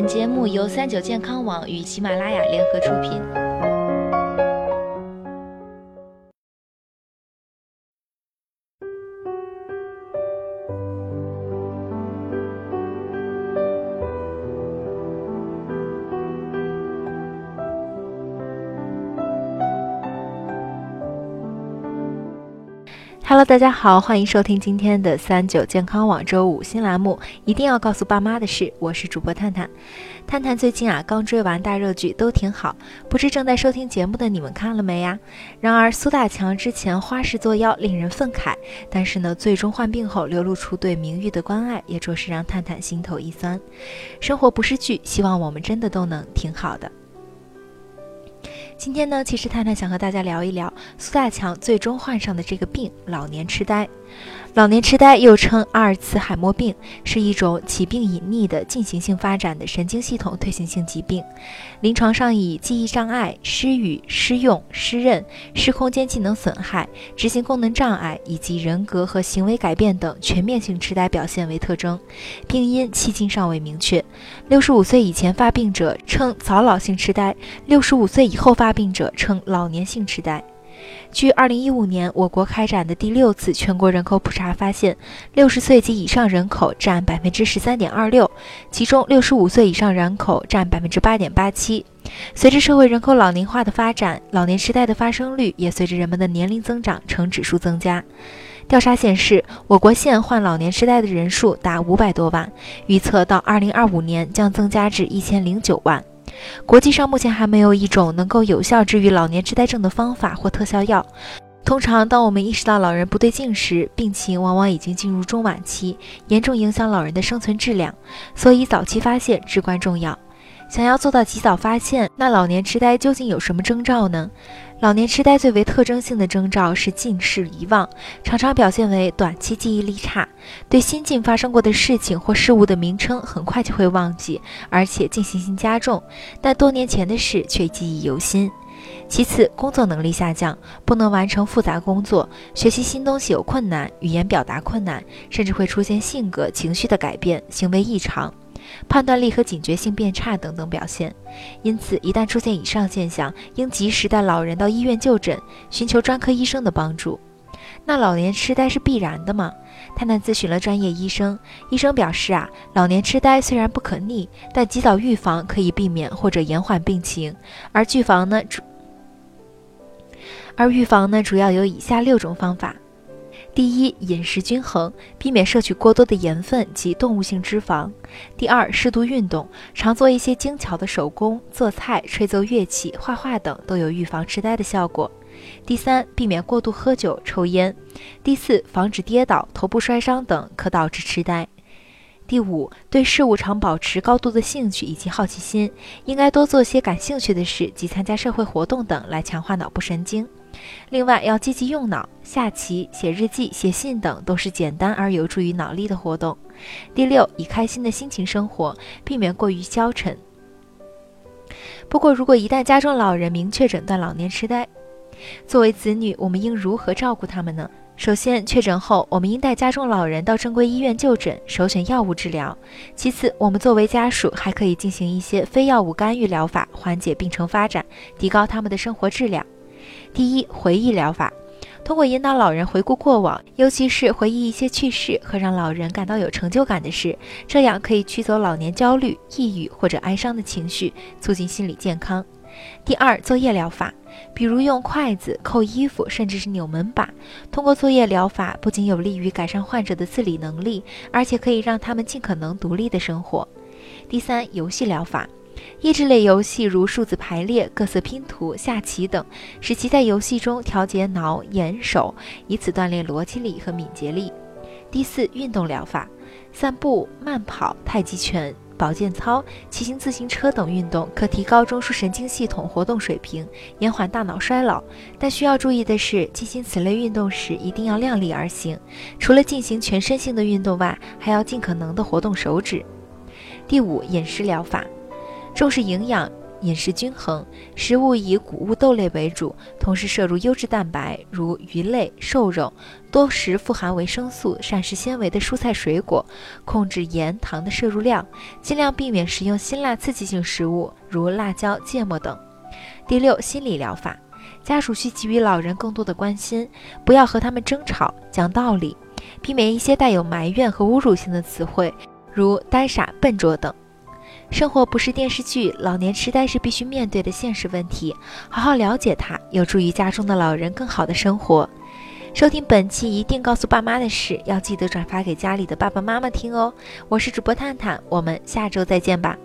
本节目由三九健康网与喜马拉雅联合出品。Hello，大家好，欢迎收听今天的三九健康网周五新栏目。一定要告诉爸妈的事，我是主播探探。探探最近啊，刚追完大热剧，都挺好。不知正在收听节目的你们看了没呀？然而苏大强之前花式作妖，令人愤慨。但是呢，最终患病后流露出对名誉的关爱，也着实让探探心头一酸。生活不是剧，希望我们真的都能挺好的。今天呢，其实探探想和大家聊一聊苏大强最终患上的这个病——老年痴呆。老年痴呆又称阿尔茨海默病，是一种起病隐匿的进行性发展的神经系统退行性疾病。临床上以记忆障碍、失语、失用、失认、失空间技能损害、执行功能障碍以及人格和行为改变等全面性痴呆表现为特征，病因迄今尚未明确。六十五岁以前发病者称早老性痴呆，六十五岁以后发病者称老年性痴呆。据2015年我国开展的第六次全国人口普查发现，60岁及以上人口占13.26%，其中65岁以上人口占8.87%。随着社会人口老龄化的发展，老年痴呆的发生率也随着人们的年龄增长呈指数增加。调查显示，我国现患老年痴呆的人数达500多万，预测到2025年将增加至1009万。国际上目前还没有一种能够有效治愈老年痴呆症的方法或特效药。通常，当我们意识到老人不对劲时，病情往往已经进入中晚期，严重影响老人的生存质量。所以，早期发现至关重要。想要做到及早发现，那老年痴呆究竟有什么征兆呢？老年痴呆最为特征性的征兆是近视、遗忘，常常表现为短期记忆力差，对新近发生过的事情或事物的名称很快就会忘记，而且进行性加重，但多年前的事却记忆犹新。其次，工作能力下降，不能完成复杂工作，学习新东西有困难，语言表达困难，甚至会出现性格、情绪的改变，行为异常。判断力和警觉性变差等等表现，因此一旦出现以上现象，应及时带老人到医院就诊，寻求专科医生的帮助。那老年痴呆是必然的吗？探探咨询了专业医生，医生表示啊，老年痴呆虽然不可逆，但及早预防可以避免或者延缓病情，而预防呢主而预防呢主要有以下六种方法。第一，饮食均衡，避免摄取过多的盐分及动物性脂肪。第二，适度运动，常做一些精巧的手工，做菜、吹奏乐器、画画等都有预防痴呆的效果。第三，避免过度喝酒、抽烟。第四，防止跌倒、头部摔伤等可导致痴呆。第五，对事物常保持高度的兴趣以及好奇心，应该多做些感兴趣的事及参加社会活动等来强化脑部神经。另外，要积极用脑，下棋、写日记、写信等都是简单而有助于脑力的活动。第六，以开心的心情生活，避免过于消沉。不过，如果一旦家中老人明确诊断老年痴呆，作为子女，我们应如何照顾他们呢？首先，确诊后，我们应带家中老人到正规医院就诊，首选药物治疗。其次，我们作为家属，还可以进行一些非药物干预疗法，缓解病程发展，提高他们的生活质量。第一，回忆疗法，通过引导老人回顾过往，尤其是回忆一些趣事和让老人感到有成就感的事，这样可以驱走老年焦虑、抑郁或者哀伤的情绪，促进心理健康。第二，作业疗法，比如用筷子扣衣服，甚至是扭门把。通过作业疗法，不仅有利于改善患者的自理能力，而且可以让他们尽可能独立的生活。第三，游戏疗法。益智类游戏如数字排列、各色拼图、下棋等，使其在游戏中调节脑、眼、手，以此锻炼逻辑力和敏捷力。第四，运动疗法，散步、慢跑、太极拳、保健操、骑行自行车等运动，可提高中枢神经系统活动水平，延缓大脑衰老。但需要注意的是，进行此类运动时一定要量力而行，除了进行全身性的运动外，还要尽可能的活动手指。第五，饮食疗法。重视营养，饮食均衡，食物以谷物豆类为主，同时摄入优质蛋白，如鱼类、瘦肉，多食富含维生素、膳食纤维的蔬菜水果，控制盐、糖的摄入量，尽量避免食用辛辣刺激性食物，如辣椒、芥末等。第六，心理疗法，家属需给予老人更多的关心，不要和他们争吵，讲道理，避免一些带有埋怨和侮辱性的词汇，如呆傻、笨拙等。生活不是电视剧，老年痴呆是必须面对的现实问题。好好了解它，有助于家中的老人更好的生活。收听本期一定告诉爸妈的事，要记得转发给家里的爸爸妈妈听哦。我是主播探探，我们下周再见吧。